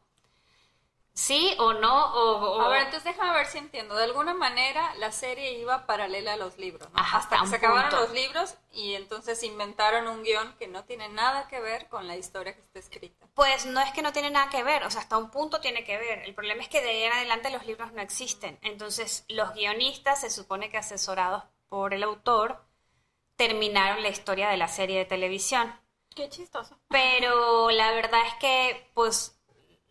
sí o no, o... o- A ver, entonces déjame ver si entiendo. De alguna manera la serie iba paralela a los libros, ¿no? Ajá, Hasta hasta que se acabaron punto. los libros y entonces inventaron un guion que no tiene nada que ver con la historia que está escrita. Pues no es que no tiene nada que ver, o sea, hasta un punto tiene que ver. El problema es que de ahí en adelante los libros no existen. Entonces, los guionistas, se supone que asesorados por el autor, terminaron la historia de la serie de televisión. Qué chistoso. Pero la verdad es que, pues,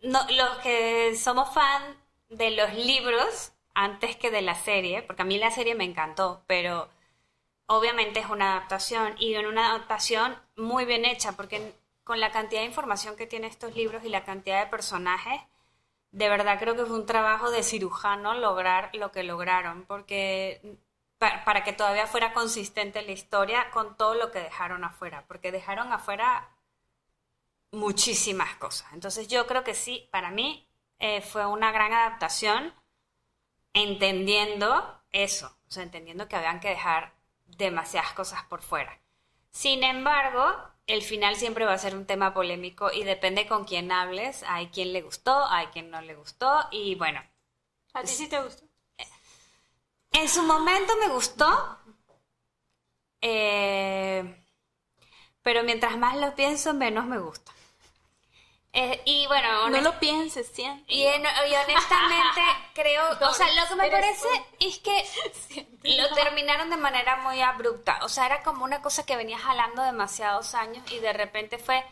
no, los que somos fan de los libros antes que de la serie, porque a mí la serie me encantó, pero obviamente es una adaptación y en una adaptación muy bien hecha, porque con la cantidad de información que tienen estos libros y la cantidad de personajes, de verdad creo que fue un trabajo de cirujano lograr lo que lograron, porque pa- para que todavía fuera consistente la historia con todo lo que dejaron afuera, porque dejaron afuera muchísimas cosas. Entonces yo creo que sí, para mí eh, fue una gran adaptación entendiendo eso, o sea, entendiendo que habían que dejar demasiadas cosas por fuera. Sin embargo, el final siempre va a ser un tema polémico y depende con quién hables. Hay quien le gustó, hay quien no le gustó y bueno, ¿A ti sí te gustó? En su momento me gustó, eh, pero mientras más lo pienso, menos me gusta. Eh, y bueno, No lo pienses, siempre. y, en- y honestamente *laughs* creo, o sea, lo que me parece es que lo terminaron de manera muy abrupta. O sea, era como una cosa que venía jalando demasiados años y de repente fue,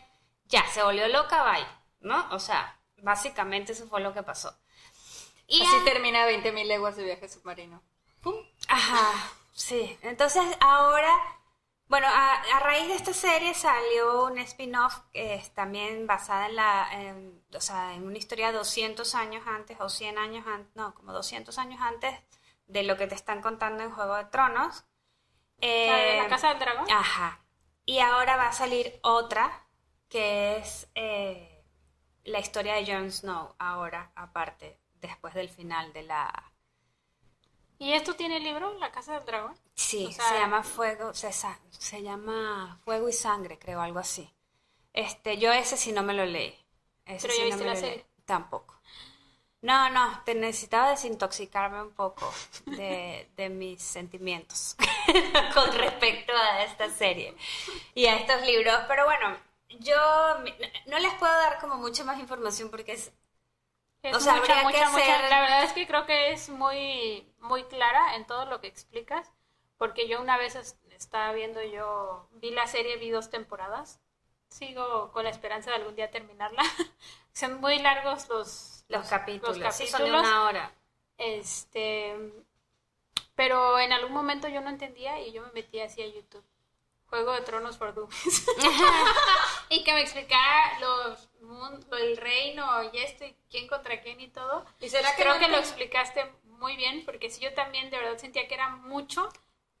ya, se volvió loca, bye, ¿no? O sea, básicamente eso fue lo que pasó. Y Así a- termina 20.000 leguas de viaje submarino. Ajá, sí. Entonces ahora, bueno, a, a raíz de esta serie salió un spin-off que es también basada en la, en- o sea, en una historia 200 años antes o 100 años antes, no, como 200 años antes de lo que te están contando en Juego de Tronos. ¿La de la Eh, Casa del Dragón? Ajá. Y ahora va a salir otra que es eh, la historia de Jon Snow, ahora, aparte, después del final de la... ¿Y esto tiene libro, La Casa del Dragón? Sí, O sea- se llama Fuego, se, se llama Fuego y Sangre, creo, algo así. Este, yo ese sí no me lo leí. Ese Pero sí ya no me la leí. serie. Tampoco. No, no, te necesitaba desintoxicarme un poco de, de mis sentimientos *laughs* con respecto a esta serie y a estos libros. Pero bueno, yo no les puedo dar como mucha más información porque es Es O sea, mucha, habría que mucha, mucha- hacer- La verdad es que creo que es muy, muy clara en todo lo que explicas, porque yo una vez es- estaba viendo yo, vi la serie, vi dos temporadas, sigo con la esperanza de algún día terminarla. *laughs* Son muy largos los, los capítulos, los sí, son de capítulos. una hora. Este, pero en algún momento yo no entendía y yo me metí así a YouTube. Juego de Tronos for Dummies. y que me explicara los mun- lo- el reino y esto y quién contra quién y todo. ¿Y será que Creo no que lo explicaste muy bien porque si yo también de verdad sentía que era mucho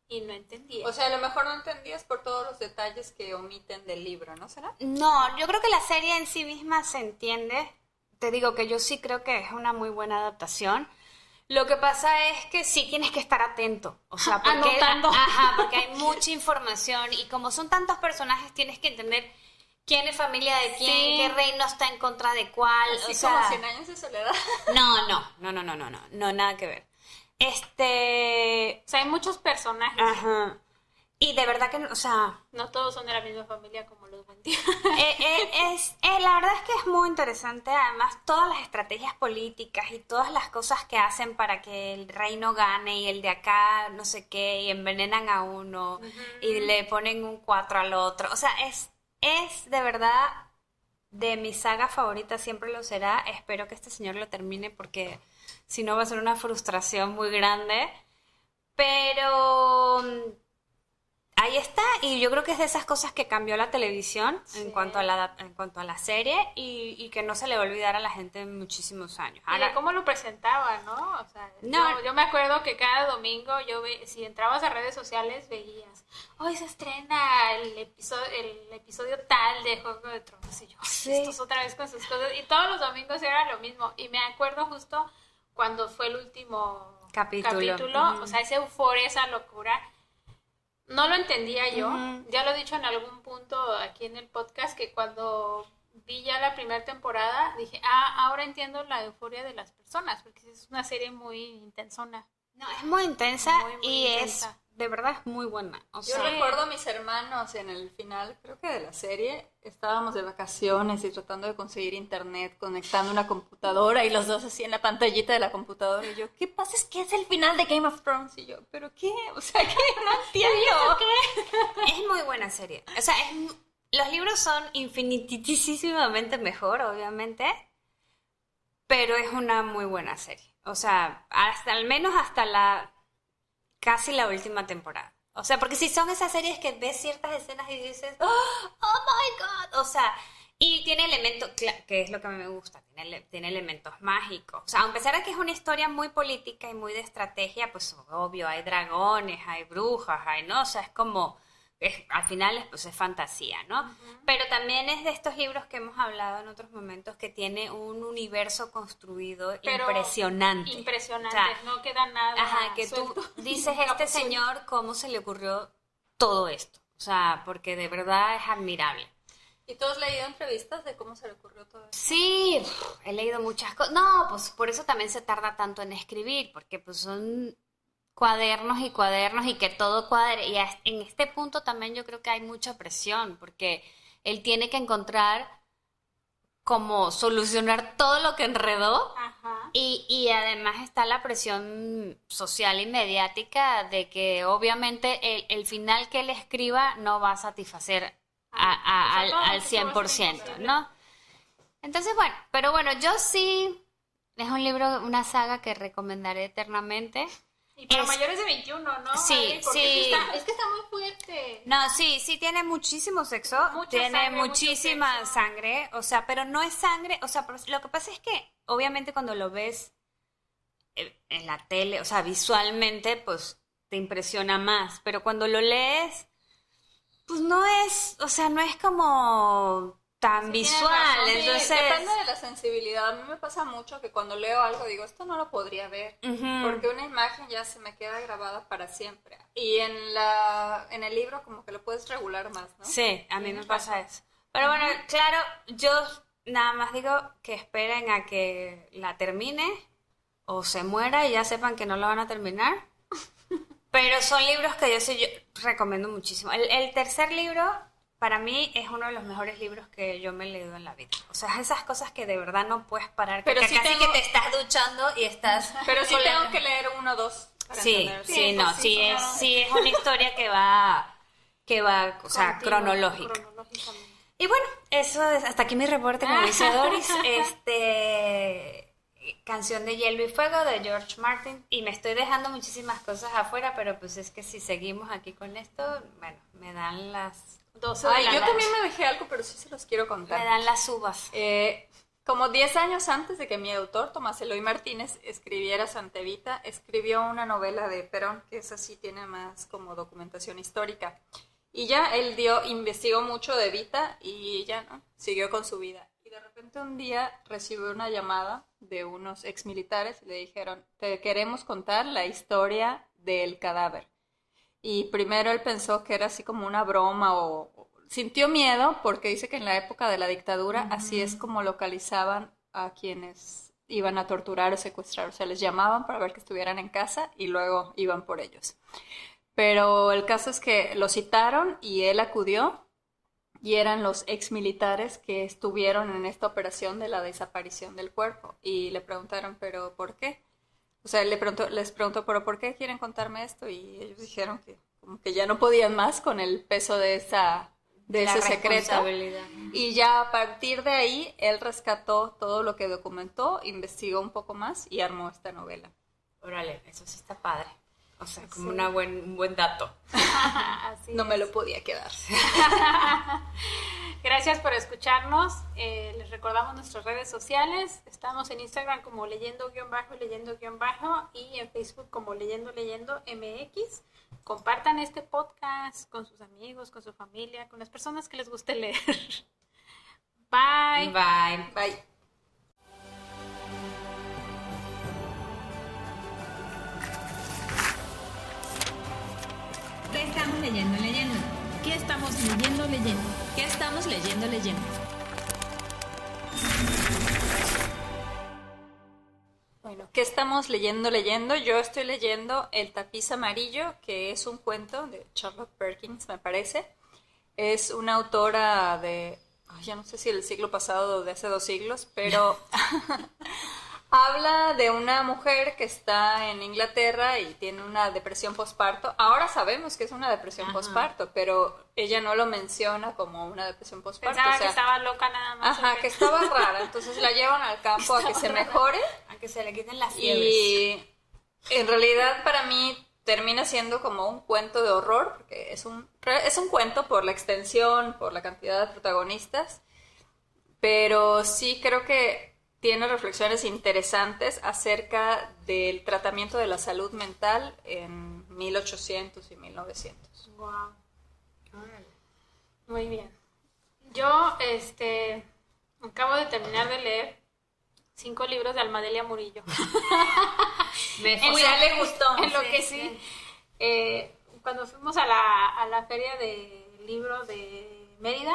y no entendía. O sea, a lo mejor no entendías por todos los detalles que omiten del libro, ¿no será? No, yo creo que la serie en sí misma se entiende. Te digo que yo sí creo que es una muy buena adaptación. Lo que pasa es que sí tienes que estar atento. O sea, *laughs* porque, Anotando. *laughs* Ajá, porque hay *laughs* mucha información y como son tantos personajes tienes que entender quién es familia de quién, Sí. qué reino está en contra de cuál. Así o sea, como 100 años de soledad. no, no, no, no, no, no, no, no, nada que ver. Este, o sea, hay muchos personajes. ajá. Y de verdad que, no- o sea, No todos son de la misma familia como los Buendía. *laughs* Eh, eh, es, eh, la verdad es que es muy interesante, además todas las estrategias políticas y todas las cosas que hacen para que el reino gane y el de acá no sé qué y envenenan a uno y le ponen un cuatro al otro, o sea, es, es de verdad de mi saga favorita, siempre lo será, espero que este señor lo termine porque si no va a ser una frustración muy grande, pero... Ahí está, y yo creo que es de esas cosas que cambió la televisión en cuanto a la en cuanto a la serie y, y que no se le va a olvidar a la gente en muchísimos años. Ahora, cómo lo presentaban, ¿no? O sea, No. yo, yo me acuerdo que cada domingo, yo ve, si entrabas a redes sociales, veías, hoy se estrena el episodio, el episodio tal de Juego de Tronos. Y yo, "Ay, Sí. estos otra vez con sus cosas. Y todos los domingos era lo mismo. Y me acuerdo justo cuando fue el último Capítulo. O sea, esa euforia, esa locura. No lo entendía yo. Ya lo he dicho en algún punto aquí en el podcast que cuando vi ya la primera temporada dije, ah, ahora entiendo la euforia de las personas, porque es una serie muy intensona. no, es muy intensa Muy, muy y intensa. es de verdad es muy buena. O Yo recuerdo a mis hermanos en el final, creo que de la serie, estábamos de vacaciones y tratando de conseguir internet, conectando una computadora y los dos así en la pantallita de la computadora y yo, ¿qué pasa? Es que es el final de Game of Thrones y yo, ¿pero qué? O sea, que no *laughs* entiendo. *laughs* es muy buena serie. O sea, es los libros son infinitísimamente mejor, obviamente, pero es una muy buena serie. O sea, hasta al menos hasta la casi la última temporada. O sea, porque si son esas series que ves ciertas escenas y dices, oh, oh my god, o sea, y tiene elementos, que es lo que a mí me gusta, tiene, tiene elementos mágicos. O sea, a pesar de que es una historia muy política y muy de estrategia, pues obvio, hay dragones, hay brujas, hay, ¿no? O sea, es como, es- al final es, pues, es fantasía, ¿no? Pero también es de estos libros que hemos hablado en otros momentos que tiene un universo construido Pero impresionante. Impresionante, O sea, no queda nada. Ajá, que tú *laughs* dices, este señor, ¿cómo se le ocurrió todo esto? O sea, porque de verdad es admirable. ¿Y tú has leído entrevistas de cómo se le ocurrió todo esto? Sí, he leído muchas cosas. No, pues por eso también se tarda tanto en escribir, porque pues son cuadernos y cuadernos y que todo cuadre. Y en este punto también yo creo que hay mucha presión, porque él tiene que encontrar como solucionar todo lo que enredó Ajá. y, y además está la presión social y mediática de que obviamente el, el final que él escriba no va a satisfacer a- a- al, al 100%, ¿no? Entonces, bueno, pero bueno, yo sí, es un libro, una saga que recomendaré eternamente. Y para Es- mayores de 21, ¿no? Sí? Porque sí. está- es que está muy fuerte. No, sí, sí tiene muchísimo sexo, Mucha tiene sangre, mucho muchísima sexo. sangre, o sea, pero no es sangre, o sea, lo que pasa es que obviamente cuando lo ves eh, en la tele, o sea, visualmente, pues te impresiona más, pero cuando lo lees, pues no es, o sea, no es como tan tienes visual, razón, sí, entonces... Depende de la sensibilidad. A mí me pasa mucho que cuando leo algo digo, esto no lo podría ver. Ujú. Porque una imagen ya se me queda grabada para siempre. Y en, la, en el libro como que lo puedes regular más, ¿no? Sí, a mí me pasa razón. eso. Pero bueno, claro, yo nada más digo que esperen a que la termine o se muera y ya sepan que no la van a terminar. *laughs* Pero son libros que yo sí yo recomiendo muchísimo. El, el tercer libro, para mí, es uno de los mejores libros que yo me he leído en la vida. O sea, esas cosas que de verdad no puedes parar. que Pero que sí casi tengo- que te estás duchando y estás... *laughs* Pero sí tengo que leer uno o dos. para Sí, entender. sí, no, sí, sí, es, sí es una historia que va, que va, o sea, cronológica. cronológicamente. Y bueno, eso es hasta aquí mi reporte, como dice Doris. *laughs* Este canción de Hielo y Fuego de George Martin. Y me estoy dejando muchísimas cosas afuera, pero pues es que si seguimos aquí con esto, bueno, me dan las 12 de Ay, la yo noche. también me dejé algo, pero sí se los quiero me contar. dan las uvas. Eh, como 10 años antes de que mi autor, Tomás Eloy Martínez, escribiera Santa Evita, escribió una novela de Perón, que esa sí tiene más como documentación histórica. Y ya él dio, investigó mucho de Evita y ya no, siguió con su vida. Y de repente un día recibió una llamada de unos exmilitares y le dijeron, te queremos contar la historia del cadáver. Y primero él pensó que era así como una broma o, o- sintió miedo porque dice que en la época de la dictadura así es como localizaban a quienes iban a torturar o secuestrar. O sea, les llamaban para ver que estuvieran en casa y luego iban por ellos. Pero el caso es que lo citaron y él acudió y eran los ex militares que estuvieron en esta operación de la desaparición del cuerpo y le preguntaron, pero ¿por qué? O sea, le preguntó, les preguntó, pero ¿por qué quieren contarme esto? Y ellos dijeron que como que ya no podían más con el peso de esa de La ese secreto. Y ya a partir de ahí él rescató todo lo que documentó, investigó un poco más y armó esta novela. Órale, eso sí está padre. O sea, como una buen, un buen dato. *laughs* Así No es. me lo podía quedar. *laughs* Gracias por escucharnos. Eh, les recordamos nuestras redes sociales. Estamos en Instagram como leyendo-bajo y leyendo-bajo y en Facebook como leyendo leyendo MX. Compartan este podcast con sus amigos, con su familia, con las personas que les guste leer. *laughs* Bye. Bye. Bye. Estamos leyendo, leyendo? ¿Qué estamos leyendo, leyendo? ¿Qué estamos leyendo, leyendo? Bueno, ¿qué estamos leyendo, leyendo? Yo estoy leyendo El tapiz amarillo, que es un cuento de Charlotte Perkins, me parece. Es una autora de, ya no sé si del siglo pasado o de hace dos siglos, pero *laughs* *laughs* Habla de una mujer que está en Inglaterra y tiene una depresión postparto. Ahora sabemos que es una depresión postparto, pero ella no lo menciona como una depresión postparto. Pensaba o sea, que estaba loca nada más. Ajá, que estaba rara. Entonces la llevan al campo a que se mejore. A que se le quiten las fiebres. Y en realidad para mí termina siendo como un cuento de horror, porque es un, es un cuento por la extensión, por la cantidad de protagonistas, pero sí creo que tiene reflexiones interesantes acerca del tratamiento de la salud mental en 1800 y 1900. Guau. Muy bien. Yo, este, acabo de terminar de leer cinco libros de Almadelia Murillo. *laughs* Me lo- sea, le gustó. En lo que sí. eh, cuando fuimos a la, a la feria de libro de Mérida,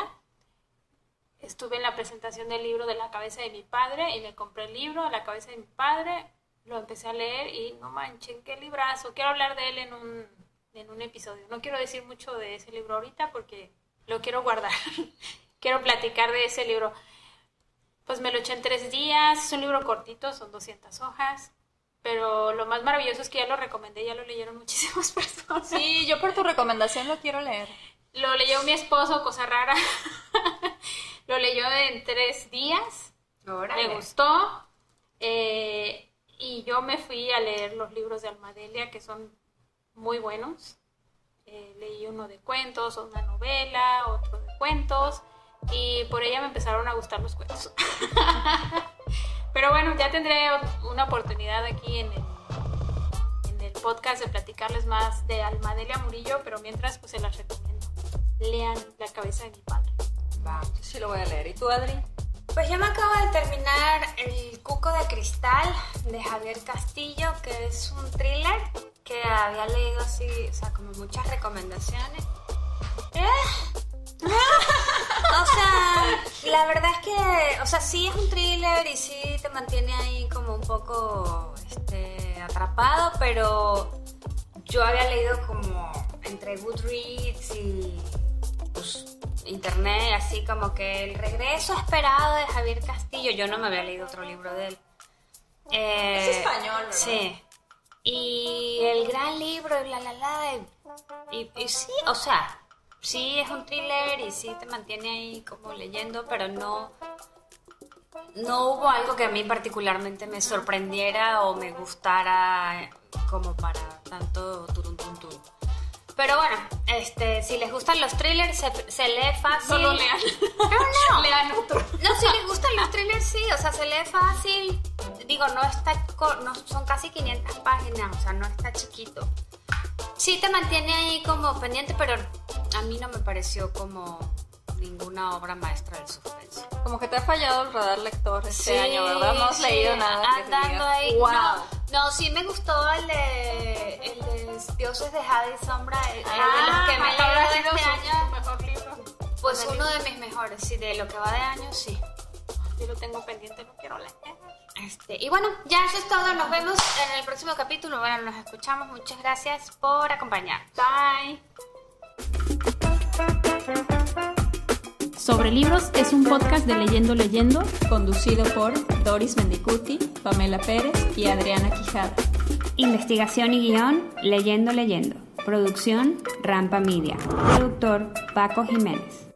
estuve en la presentación del libro de La cabeza de mi padre y me compré el libro La cabeza de mi padre, lo empecé a leer y no manchen, qué librazo. Quiero hablar de él en un, en un episodio. No quiero decir mucho de ese libro ahorita porque lo quiero guardar. *laughs* quiero platicar de ese libro. Pues me lo eché en tres días, es un libro cortito, son 200 hojas. Pero lo más maravilloso es que ya lo recomendé, ya lo leyeron *laughs* muchísimas personas. Sí, yo por tu recomendación lo quiero leer. Lo leyó mi esposo, cosa rara. *laughs* lo leyó en tres días. Órale. Me gustó. eh, y yo me fui a leer los libros de Almadelia, que son muy buenos. Eh, leí uno de cuentos, una novela, otro de cuentos. Y por ella me empezaron a gustar los cuentos. *laughs* Pero bueno, ya tendré una oportunidad aquí en el, en el podcast de platicarles más de Almadelia Murillo, pero mientras pues se las recomiendo. Lean La cabeza de mi padre. Va. Sí lo voy a leer. ¿Y tú, Adri? Pues yo me acabo de terminar El Cuco de Cristal de Javier Castillo, que es un thriller que había leído así, o sea, como muchas recomendaciones. Eh. *laughs* O sea, la verdad es que, o sea, sí es un thriller y sí te mantiene ahí como un poco este, atrapado, pero yo había leído como entre Goodreads y pues, internet, así como que el regreso esperado de Javier Castillo. Yo no me había leído otro libro de él. Eh, Es español, ¿verdad? Sí. Y el gran libro, y la la la. Y, y sí, o sea, sí es un thriller y sí te mantiene ahí como leyendo, pero no. No hubo algo que a mí particularmente me sorprendiera o me gustara como para tanto turun tun tun. Pero bueno, este, si les gustan los thrillers, se, se lee fácil. Solo lean. Pero no. *laughs* Lean otro. No, si les gustan los thrillers, sí, o sea, se lee fácil. Digo, no está, no, son casi 500 páginas, o sea, no está chiquito. Sí te mantiene ahí como pendiente, pero a mí no me pareció como ninguna obra maestra del suspense. Como que te ha fallado el radar lector este Sí, año, ¿verdad? No has sí, leído nada. Andando ahí. "Wow". No, no, sí me gustó el de, el de Dioses de Jade y Sombra, el, el de los que me habrá sido este su año. mejor libro. Pues uno de mis mejores, sí, de lo que va de año, sí. Yo lo tengo pendiente, no quiero leer. Este, y bueno, ya eso es todo. Nos vemos en el próximo capítulo. Bueno, nos escuchamos. Muchas gracias por acompañar. Bye. Sobre libros es un podcast de Leyendo Leyendo, conducido por Doris Mendicuti, Pamela Pérez y Adriana Quijada. Investigación y guion, Leyendo Leyendo. Producción, Rampa Media. Productor, Paco Jiménez.